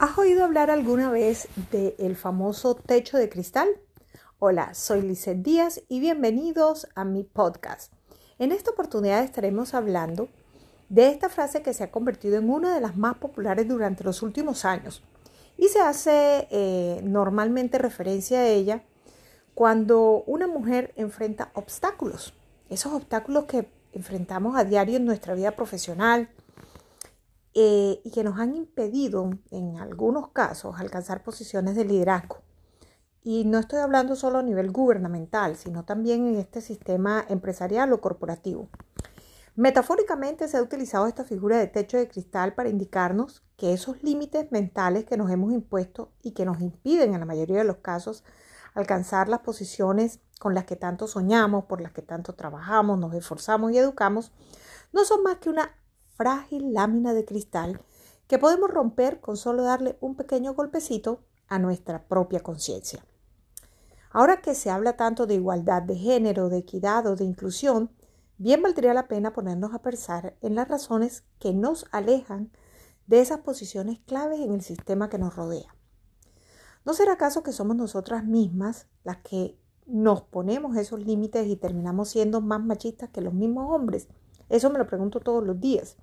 ¿Has oído hablar alguna vez del famoso techo de cristal? Hola, soy Lizeth Díaz y bienvenidos a mi podcast. En esta oportunidad estaremos hablando de esta frase que se ha convertido en una de las más populares durante los últimos años y se hace eh, normalmente referencia a ella cuando una mujer enfrenta obstáculos, esos obstáculos que enfrentamos a diario en nuestra vida profesional, eh, y que nos han impedido en algunos casos alcanzar posiciones de liderazgo. Y no estoy hablando solo a nivel gubernamental, sino también en este sistema empresarial o corporativo. Metafóricamente se ha utilizado esta figura de techo de cristal para indicarnos que esos límites mentales que nos hemos impuesto y que nos impiden en la mayoría de los casos alcanzar las posiciones con las que tanto soñamos, por las que tanto trabajamos, nos esforzamos y educamos, no son más que una frágil lámina de cristal que podemos romper con solo darle un pequeño golpecito a nuestra propia conciencia. Ahora que se habla tanto de igualdad de género, de equidad o de inclusión, bien valdría la pena ponernos a pensar en las razones que nos alejan de esas posiciones claves en el sistema que nos rodea. ¿No será acaso que somos nosotras mismas las que nos ponemos esos límites y terminamos siendo más machistas que los mismos hombres? Eso me lo pregunto todos los días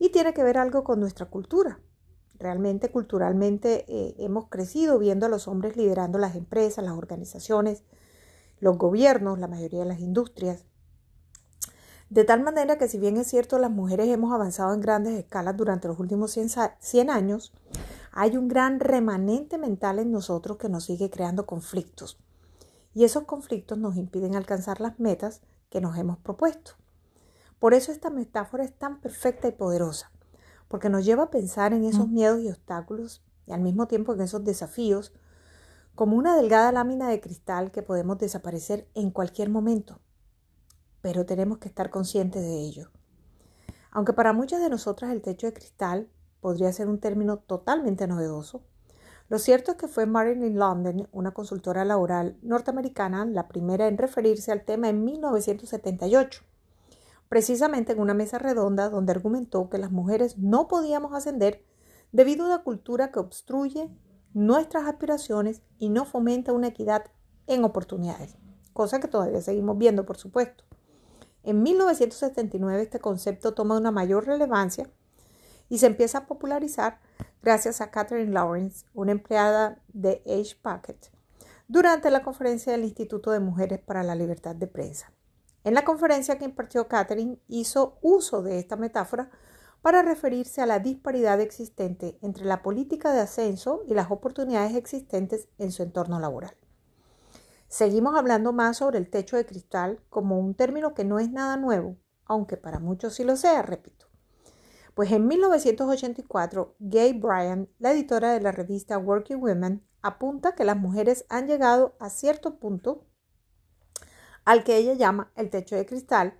y tiene que ver algo con nuestra cultura. Realmente culturalmente eh, hemos crecido viendo a los hombres liderando las empresas, las organizaciones, los gobiernos, la mayoría de las industrias. De tal manera que si bien es cierto las mujeres hemos avanzado en grandes escalas durante los últimos 100 años, hay un gran remanente mental en nosotros que nos sigue creando conflictos. Y esos conflictos nos impiden alcanzar las metas que nos hemos propuesto. Por eso esta metáfora es tan perfecta y poderosa, porque nos lleva a pensar en esos miedos y obstáculos y al mismo tiempo en esos desafíos como una delgada lámina de cristal que podemos desaparecer en cualquier momento. Pero tenemos que estar conscientes de ello. Aunque para muchas de nosotras el techo de cristal podría ser un término totalmente novedoso, lo cierto es que fue Marilyn London, una consultora laboral norteamericana, la primera en referirse al tema en 1978 precisamente en una mesa redonda donde argumentó que las mujeres no podíamos ascender debido a una cultura que obstruye nuestras aspiraciones y no fomenta una equidad en oportunidades, cosa que todavía seguimos viendo, por supuesto. En 1979 este concepto toma una mayor relevancia y se empieza a popularizar gracias a Catherine Lawrence, una empleada de Age Packet, durante la conferencia del Instituto de Mujeres para la Libertad de Prensa. En la conferencia que impartió Catherine hizo uso de esta metáfora para referirse a la disparidad existente entre la política de ascenso y las oportunidades existentes en su entorno laboral. Seguimos hablando más sobre el techo de cristal como un término que no es nada nuevo, aunque para muchos sí lo sea, repito. Pues en 1984, Gay Bryan, la editora de la revista Working Women, apunta que las mujeres han llegado a cierto punto al que ella llama el techo de cristal,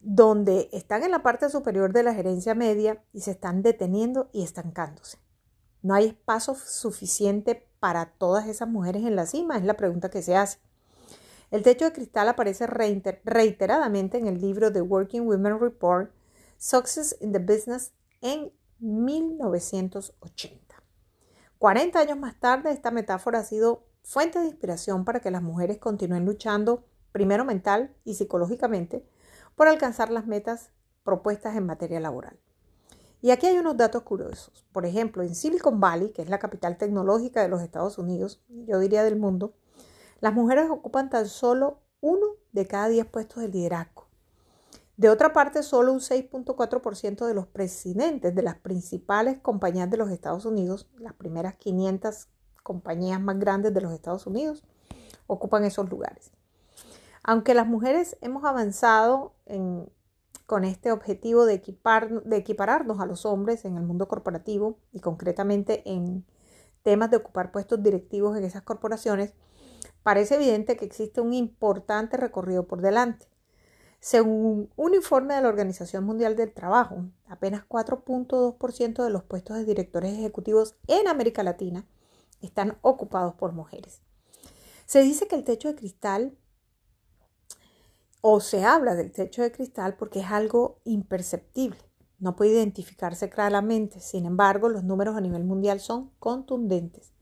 donde están en la parte superior de la gerencia media y se están deteniendo y estancándose. No hay espacio suficiente para todas esas mujeres en la cima, es la pregunta que se hace. El techo de cristal aparece reiteradamente en el libro The Working Women Report, Success in the Business, en 1980. 40 años más tarde, esta metáfora ha sido fuente de inspiración para que las mujeres continúen luchando, primero mental y psicológicamente, por alcanzar las metas propuestas en materia laboral. Y aquí hay unos datos curiosos. Por ejemplo, en Silicon Valley, que es la capital tecnológica de los Estados Unidos, yo diría del mundo, las mujeres ocupan tan solo uno de cada diez puestos de liderazgo. De otra parte, solo un 6.4% de los presidentes de las principales compañías de los Estados Unidos, las primeras 500 compañías más grandes de los Estados Unidos ocupan esos lugares. Aunque las mujeres hemos avanzado con este objetivo de, equipar, de equipararnos a los hombres en el mundo corporativo y concretamente en temas de ocupar puestos directivos en esas corporaciones, parece evidente que existe un importante recorrido por delante. Según un informe de la Organización Mundial del Trabajo, apenas 4.2% de los puestos de directores ejecutivos en América Latina están ocupados por mujeres. Se dice que el techo de cristal, o se habla del techo de cristal porque es algo imperceptible, no puede identificarse claramente, sin embargo, los números a nivel mundial son contundentes.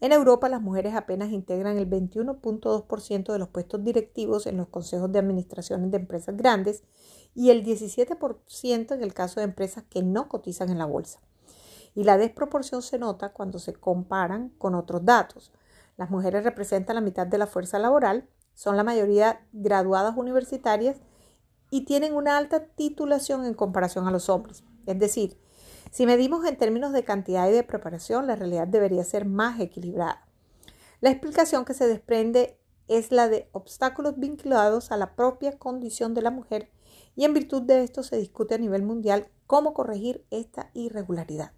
En Europa, las mujeres apenas integran el 21.2% de los puestos directivos en los consejos de administración de empresas grandes y el 17% en el caso de empresas que no cotizan en la bolsa. Y la desproporción se nota cuando se comparan con otros datos. Las mujeres representan la mitad de la fuerza laboral, son la mayoría graduadas universitarias y tienen una alta titulación en comparación a los hombres. Es decir, si medimos en términos de cantidad y de preparación, la realidad debería ser más equilibrada. La explicación que se desprende es la de obstáculos vinculados a la propia condición de la mujer y en virtud de esto se discute a nivel mundial cómo corregir esta irregularidad.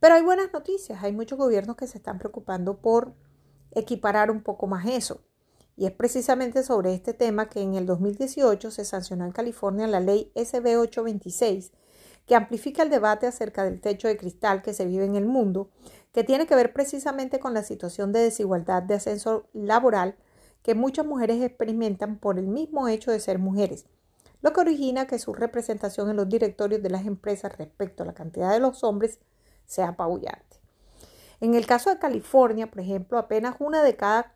Pero hay buenas noticias, hay muchos gobiernos que se están preocupando por equiparar un poco más eso. Y es precisamente sobre este tema que en el 2018 se sancionó en California la ley SB 826, que amplifica el debate acerca del techo de cristal que se vive en el mundo, que tiene que ver precisamente con la situación de desigualdad de ascenso laboral que muchas mujeres experimentan por el mismo hecho de ser mujeres, lo que origina que su representación en los directorios de las empresas respecto a la cantidad de los hombres sea apabullante. En el caso de California, por ejemplo, apenas una de cada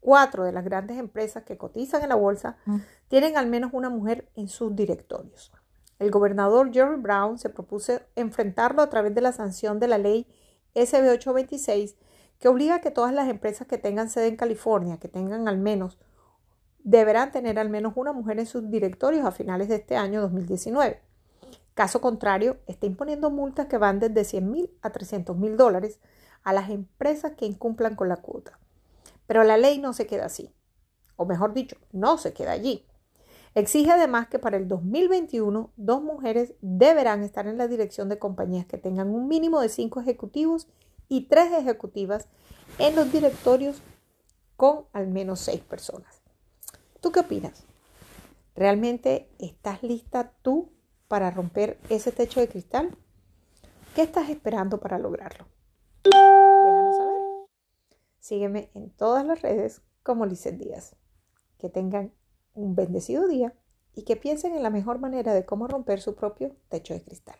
cuatro de las grandes empresas que cotizan en la bolsa mm. tienen al menos una mujer en sus directorios. El gobernador Jerry Brown se propuso enfrentarlo a través de la sanción de la ley SB 826 que obliga a que todas las empresas que tengan sede en California, que tengan al menos, deberán tener al menos una mujer en sus directorios a finales de este año 2019. Caso contrario, está imponiendo multas que van desde 100 mil a 300 mil dólares a las empresas que incumplan con la cuota. Pero la ley no se queda así, o mejor dicho, no se queda allí. Exige además que para el 2021 dos mujeres deberán estar en la dirección de compañías que tengan un mínimo de cinco ejecutivos y tres ejecutivas en los directorios con al menos seis personas. ¿Tú qué opinas? ¿Realmente estás lista tú para romper ese techo de cristal? ¿Qué estás esperando para lograrlo? Sígueme en todas las redes como Lizeth Díaz. Que tengan un bendecido día y que piensen en la mejor manera de cómo romper su propio techo de cristal.